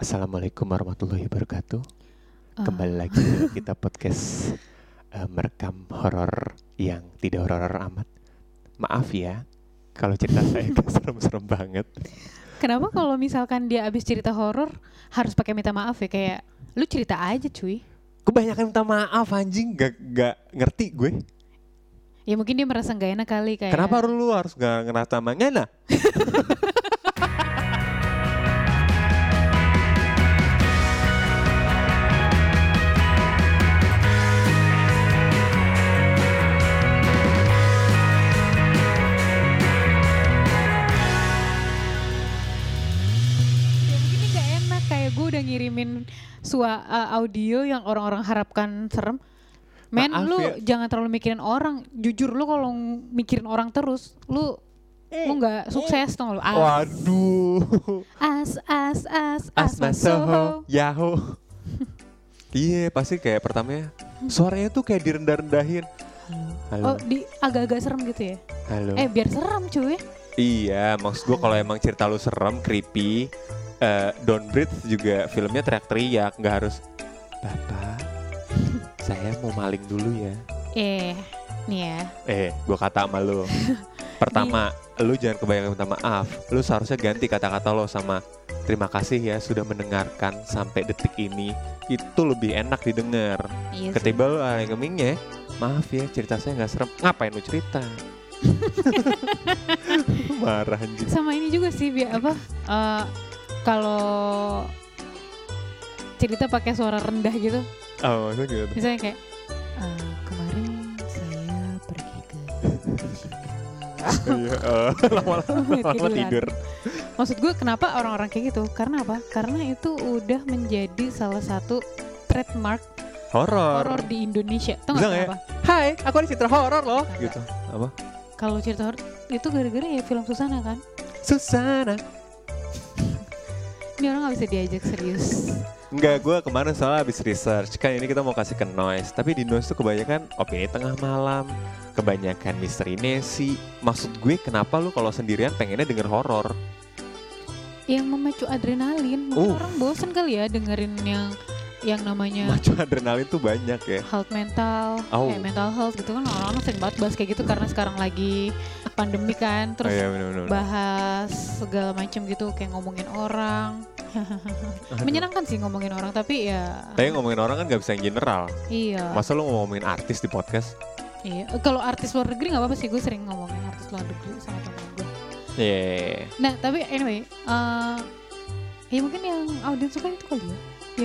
Assalamualaikum warahmatullahi wabarakatuh. Ah. Kembali lagi kita podcast eh, merekam horor yang tidak horor amat. Maaf ya, kalau cerita saya nggak serem-serem banget. Kenapa kalau misalkan dia abis cerita horor harus pakai minta maaf ya kayak lu cerita aja cuy. Kebanyakan minta maaf anjing, gak, gak ngerti gue. Ya mungkin dia merasa nggak enak kali kayak. Kenapa lu harus gak ngerasa mangana? Ya sua uh, audio yang orang-orang harapkan serem. Men, Maaf lu ya. jangan terlalu mikirin orang. Jujur lu kalau mikirin orang terus, lu lu nggak sukses dong lu. As, Waduh. as, as, as, as, Asma Soho, Yahoo. Iya, pasti kayak pertamanya suaranya tuh kayak direndah-rendahin. Halo. Oh, di agak-agak serem gitu ya? Halo. Eh, biar serem cuy. Iya, maksud gue kalau emang cerita lu serem, creepy, eh Don't Breathe juga filmnya teriak-teriak, nggak harus Bapak, saya mau maling dulu ya. Eh, nih ya. Eh, gue kata sama lu. Pertama, lu jangan kebanyakan minta maaf. Lu seharusnya ganti kata-kata lo sama terima kasih ya sudah mendengarkan sampai detik ini. Itu lebih enak didengar. Iya. Ketiba lu ah, yang gemingnya, maaf ya cerita saya nggak serem. Ngapain lu cerita? Marah anjing. sama ini juga sih biar apa eh, kalau cerita pakai suara rendah gitu Oh, maksudnya gimana? misalnya kayak "Eh, kemarin saya pergi ke Iya, eh, lama-lama lama tidur. maksud gue kenapa orang-orang kayak gitu karena apa karena itu udah menjadi salah satu trademark Horor. horor di Indonesia Bisa nggak nggak ya? kenapa Hai, aku ada cerita horor loh. Gitu. Apa? kalau cerita horor itu gara-gara ya film Susana kan Susana. Ini orang nggak bisa diajak serius Enggak, gue kemarin soalnya habis research. Kan ini kita mau kasih ke noise. Tapi di noise tuh kebanyakan opini tengah malam. Kebanyakan misteri Nesi. Maksud gue kenapa lu kalau sendirian pengennya denger horor? yang memacu adrenalin mungkin Uh. orang bosen kali ya dengerin yang yang namanya Macu adrenalin tuh banyak ya. health mental, Oh. kayak mental health gitu kan orang-orang sering banget bahas kayak gitu karena sekarang lagi pandemi kan, terus oh, iya, bener, bener, bener. bahas segala macam gitu kayak ngomongin orang. Menyenangkan sih ngomongin orang tapi ya Tapi ngomongin orang kan gak bisa yang general. iya. Masa lu ngomongin artis di podcast? Iya. Kalau artis luar negeri nggak apa-apa sih, gue sering ngomongin artis luar negeri sama temen gue. Iya. Nah tapi anyway, eh ya mungkin yang audiens suka itu kali ya,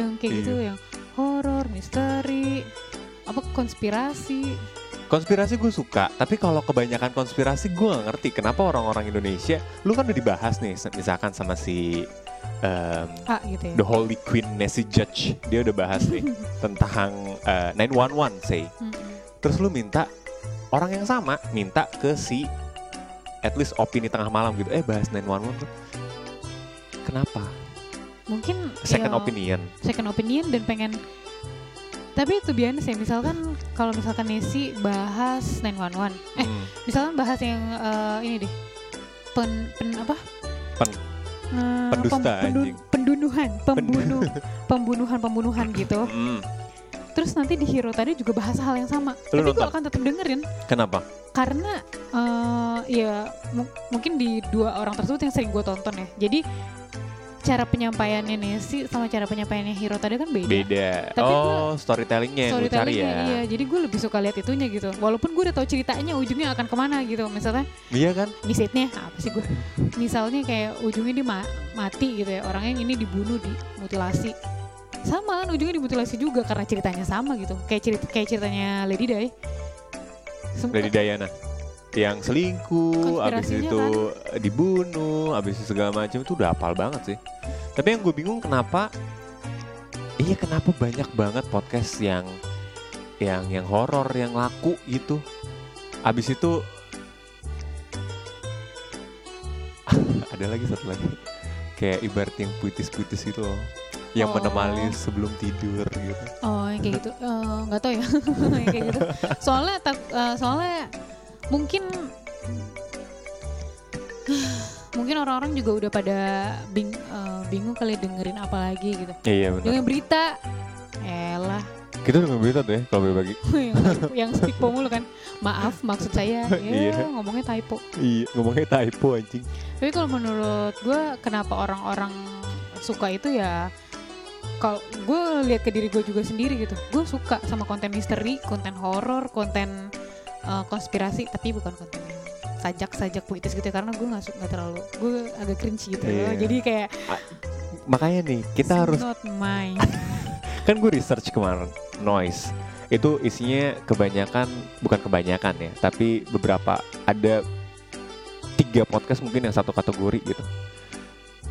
yang kayak gitu, Iya. yang horor, misteri, apa konspirasi. Konspirasi gue suka, tapi kalau kebanyakan konspirasi gue gak ngerti kenapa orang-orang Indonesia, lu kan udah dibahas nih, misalkan sama si em, Ah gitu ya. The Holy Queen Nancy Judge, dia udah bahas nih tentang eh, 911 say. Mm-mm. Terus lu minta orang yang sama minta ke si at least opini tengah malam gitu, eh bahas 911 tuh. Kenapa? Mungkin Second ya, opinion. second opinion dan pengen tapi itu biasa sih misalkan kalau misalkan Nesi bahas 911 eh Hmm. misalkan bahas yang eh, ini deh pen, pen apa Pen- Eh, pendusta, pendu- anjing. pembunuhan pembunuh pembunuhan pembunuhan gitu Hmm. terus nanti di Hero tadi juga bahas hal yang sama Lu tapi gue akan tetap dengerin Kenapa? karena eh, ya mu- mungkin di dua orang tersebut yang sering gue tonton ya jadi cara penyampaiannya Nesi sama cara penyampaiannya Hero tadi kan beda. Beda. Tapi oh, storytellingnya yang lu cari storytellingnya ya. iya. Jadi gue lebih suka lihat itunya gitu. Walaupun gue udah tahu ceritanya ujungnya akan ke mana gitu misalnya Iya kan? misalnya apa sih gue misalnya kayak ujungnya dia ma- mati gitu ya orangnya yang ini dibunuh dimutilasi. Sama kan ujungnya dimutilasi juga karena ceritanya sama gitu. Kayak cerita kayak ceritanya Lady Sem- Lady Diana yang selingkuh, abis itu dibunuh, abis itu segala macam itu udah hafal banget sih. Tapi yang gue bingung kenapa, iya kenapa banyak banget podcast yang yang yang horor yang laku gitu. Abis itu ada lagi satu lagi kayak ibarat yang puitis-puitis itu loh yang Oh. menemani sebelum tidur gitu. Oh, yang kayak gitu. Eh, nggak tahu ya. yang kayak gitu. Soalnya tak- eh, soalnya mungkin mungkin orang-orang juga udah pada bing, eh, bingung kali dengerin apa lagi gitu. Iya benar. Dengan berita, elah Kita udah berita tuh ya kalau berbagi. yang, yang speak po mulu kan. Maaf, maksud saya ya Iya. ngomongnya typo. Iya ngomongnya typo anjing. Tapi kalau menurut gue kenapa orang-orang suka itu ya kalau gue lihat ke diri gue juga sendiri gitu gue suka sama konten misteri konten horor konten uh, konspirasi tapi bukan konten sajak-sajak puitis gitu ya, karena gue nggak suka nggak terlalu gue agak cringe gitu Iya. jadi kayak Makanya nih kita "It's harus not mine. Kan gue research kemarin noise. Itu isinya kebanyakan bukan kebanyakan ya tapi beberapa ada tiga podcast mungkin yang satu kategori gitu.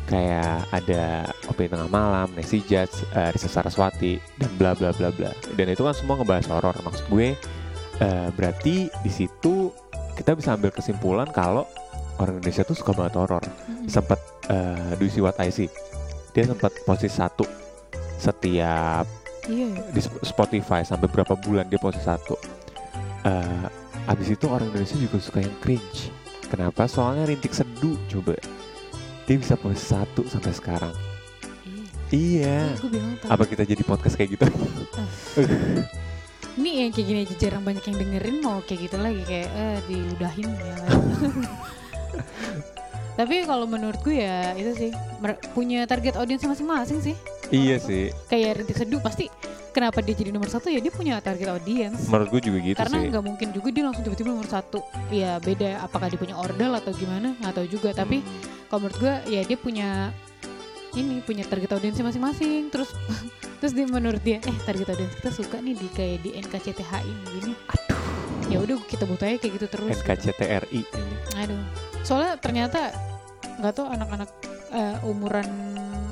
Kayak ada Opini Tengah Malam, Nancy Judge, eh, Risa Saraswati dan bla bla bla bla. Dan itu kan semua ngebahas horor maksud gue eh, berarti di situ kita bisa ambil kesimpulan kalau orang Indonesia tuh suka banget horor. Mm-mm. sempat eh, Do You See What I See dia sempat posisi satu setiap iya ya. di Sp- Spotify sampai berapa bulan dia posisi satu. Eh, abis itu orang Indonesia juga suka yang cringe. Kenapa? Soalnya rintik seduh coba. Dia bisa posisi satu sampai sekarang. Iya. Iya. Tau. apa kita jadi podcast kayak gitu ini yang kayak gini aja. Jarang banyak yang dengerin mau kayak gitu lagi kayak eh diludahin ya. Tapi kalau menurut gue ya itu sih punya target audiens masing-masing sih. Iya sih. Kayak rintik seduh pasti kenapa dia jadi nomor satu ya dia punya target audiens. Menurut gue juga gitu karena sih. nggak mungkin juga dia langsung tiba-tiba nomor satu. Ya beda apakah dia punya ordal atau gimana nggak tahu juga. Tapi Hmm. kalau menurut gue ya dia punya ini punya target audiensnya masing-masing. Terus terus dia menurut dia eh target audiens kita suka nih di kayak di NKCTHI begini aduh. Ya udah kita butuh aja kayak gitu terus gitu. NKCTRI ini aduh. Soalnya ternyata nggak tahu anak-anak eh, umuran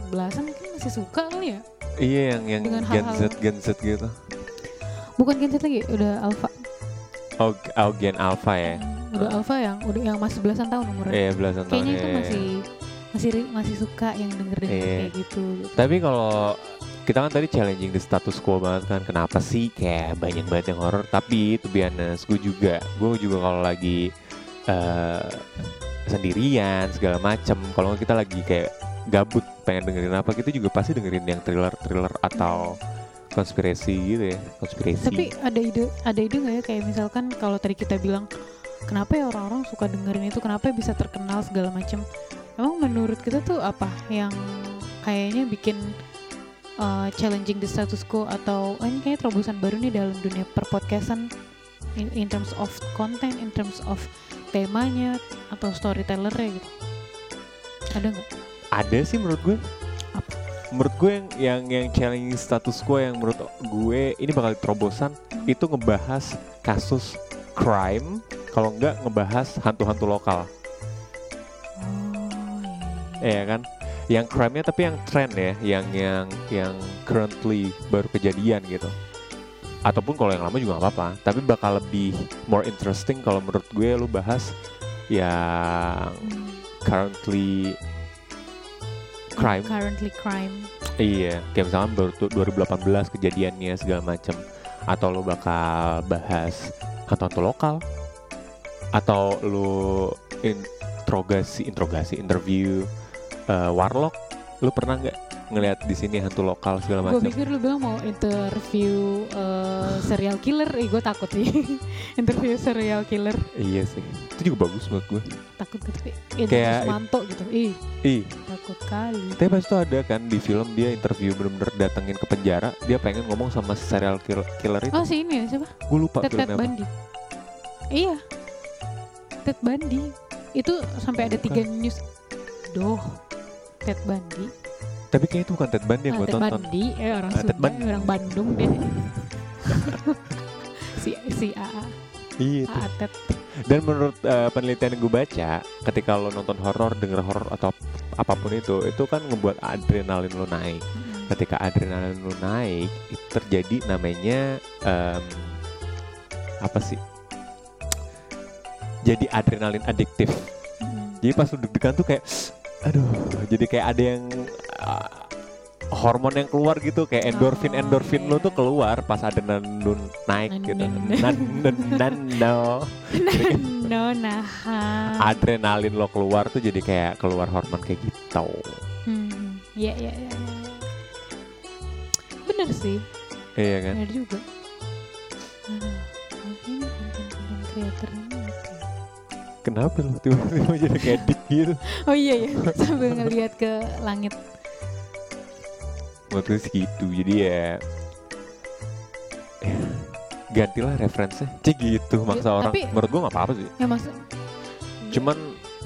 belasan mungkin masih suka kali ya? Iya yang yang Dengan Gen Z Gen Z gitu. Bukan Gen Z lagi udah alpha. Oh, oh Gen Alpha ya? Udah alpha yang udah yang masih belasan tahun umurnya. Iya belasan tahun kayaknya itu ya. masih masih ri- masih suka yang denger denger Iya. kayak gitu, gitu. Tapi kalau kita kan tadi challenging the status quo banget kan kenapa sih kayak banyak banget yang horror? Tapi to be gue juga gue juga kalau lagi eh, sendirian segala macem kalau kita lagi kayak gabut pengen dengerin apa kita juga pasti dengerin yang thriller thriller atau konspirasi gitu ya konspirasi. Tapi ada ide ada ide nggak ya? Kayak misalkan kalau tadi kita bilang kenapa ya orang-orang suka dengerin itu? Kenapa bisa terkenal segala macam. Emang menurut kita tuh apa yang kayaknya bikin uh, challenging the status quo atau oh, ini kayak terobosan baru nih dalam dunia perpodcastan in, in terms of content, in terms of temanya atau storytellernya gitu. Ada nggak? ada sih menurut gue Apa? menurut gue yang yang yang challenging status quo yang menurut gue ini bakal terobosan itu ngebahas kasus crime kalau enggak ngebahas hantu-hantu lokal Oh iya. ya kan yang crime-nya tapi yang trend ya yang yang yang currently baru kejadian gitu ataupun kalau yang lama juga nggak apa-apa tapi bakal lebih more interesting kalau menurut gue lu bahas yang currently crime Currently crime. Iya, kayak misalkan baru tuh 2018 kejadiannya segala macam. Atau lo bakal bahas hantu-hantu lokal. Atau lo interogasi, interogasi, interview eh, warlock. Lo pernah nggak ngelihat di sini hantu lokal segala Gue macam? pikir lu bilang mau interview eh, serial killer, eh gue takut sih. interview serial killer, Iya sih, itu juga bagus menurut gue. takut gitu. Kayak- Kayak manto gitu. Ih, Ih, takut kali. tapi pas itu ada kan di film dia interview bener-bener datengin ke penjara, dia pengen ngomong sama serial kill- killer itu. Oh, si ini ya siapa? Gue lupa Ted, Ted filmnya apa. Bundy. Iya. Ted Bundy. Itu sampai ada tiga news. Doh. Ted Bundy. Tapi kayaknya itu bukan Ted Bundy yang Ah, gue Ted tonton. Bundy, eh orang Ah, Ted Sunda, orang Bandung deh. si si AA, Iya itu. AA Ted. Dan menurut eh, penelitian yang gue baca, ketika lo nonton horor, denger horor atau apa pun itu, itu kan ngebuat adrenalin lo naik. Mm. Ketika adrenalin lo naik, itu terjadi namanya em, apa sih? Jadi adrenalin adiktif. Mm. Jadi pas lo deg-degan tuh kayak, aduh, jadi kayak ada yang ah, hormon yang keluar gitu kayak endorfin Oh, endorfin lo iya. tuh keluar pas adrenalin naik Nan- gitu. nan- Nan no. no nah Adrenalin lo keluar tuh jadi kayak keluar hormon kayak gitu. hmm, ya ya ya bener sih Iya kan? bener juga konten-konten creator ini oke. Kenapa lo tiba-tiba jadi kayak deep gitu? oh iya ya sambil ngelihat ke langit Menurut gue sih gitu. Jadi ya, ya gantilah referensinya. Cik gitu maksa Ya, orang. tapi- Menurut gue gak apa-apa sih. ya maksud Cuman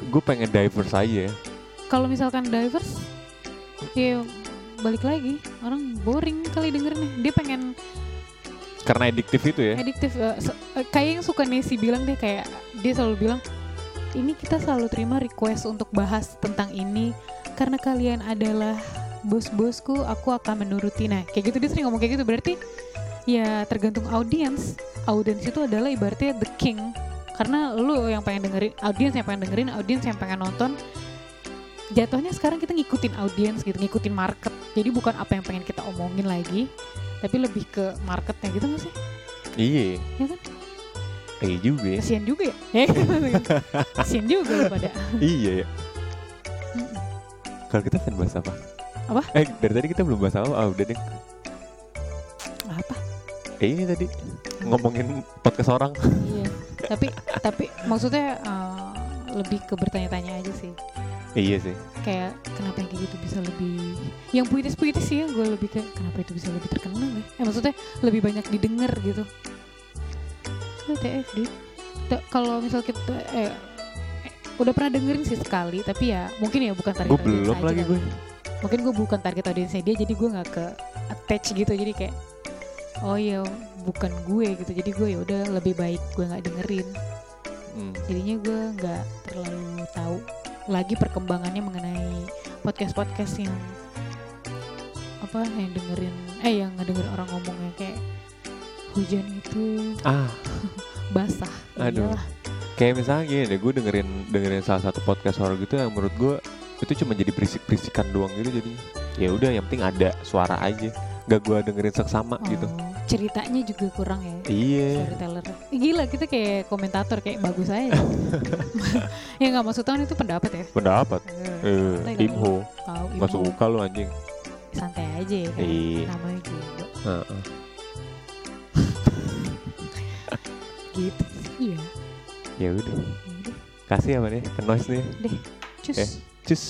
gue pengen diverse aja. kalau misalkan divers ya balik lagi orang boring kali dengerinnya dia pengen Karena ediktif itu ya. ediktif eh, se- eh, kayak yang suka Nesi bilang deh kayak dia selalu bilang ini kita selalu terima request untuk bahas tentang ini karena kalian adalah bos-bosku aku akan menuruti. Nah kayak gitu dia sering ngomong kayak gitu. Berarti ya tergantung audiens audiens itu adalah ibaratnya the king. Karena lu yang pengen dengerin audiens yang pengen dengerin audiens yang pengen nonton jatuhnya sekarang kita ngikutin audiens gitu ngikutin market. Jadi bukan apa yang pengen kita omongin lagi tapi lebih ke marketnya gitu gak sih? Iya. Ya kan? Iya juga ya. kasian juga ya Eh, kasian juga lu pada iya ya. Kalau kita pengen bahas apa? Apa? Eh dari tadi kita belum bahas apa? Ah udah deh. apa Eh ini tadi ngomongin podcast orang. iya tapi tapi maksudnya eh, lebih ke bertanya-tanya aja sih iya sih. kayak kenapa yang kayak gitu bisa lebih yang puitis-puitis sih ya gue lebih ke kenapa itu bisa lebih terkenal ya eh maksudnya lebih banyak didengar gitu WTF kalau misal kita eh, eh, udah pernah dengerin sih sekali tapi ya mungkin ya bukan target Gue belum lagi gue. mungkin gue bukan target audiensnya dia jadi gue nggak ke attach gitu jadi kayak oh ya bukan gue gitu. Jadi gue ya udah lebih baik gue nggak dengerin. Hmm. jadinya gue nggak terlalu tahu lagi perkembangannya mengenai podcast podcast yang apa yang dengerin eh yang ngedengerin orang ngomongnya. Kayak hujan itu. Ah, basah. Aduh. Iyalah. kayak misalnya gini deh, gue dengerin dengerin salah satu podcast horror gitu yang menurut gue itu cuma jadi berisik-berisikan doang gitu jadi. Ya udah yang penting ada suara aja. Gak gue dengerin seksama gitu. Oh, ceritanya juga kurang ya. Iya. Storyteller. Ih, gila kita kayak komentator kayak bagus aja ya. Nggak maksud tahun itu pendapat ya? Pendapat. Eh, eh imho tahu nggak suka lu anjing. Santai aja ya kan. Iya. namanya juga Heeh. Gitu. Iya. Ya udah. Ya udah. Kasih apa nih ke noise nih deh cus. Eh. cus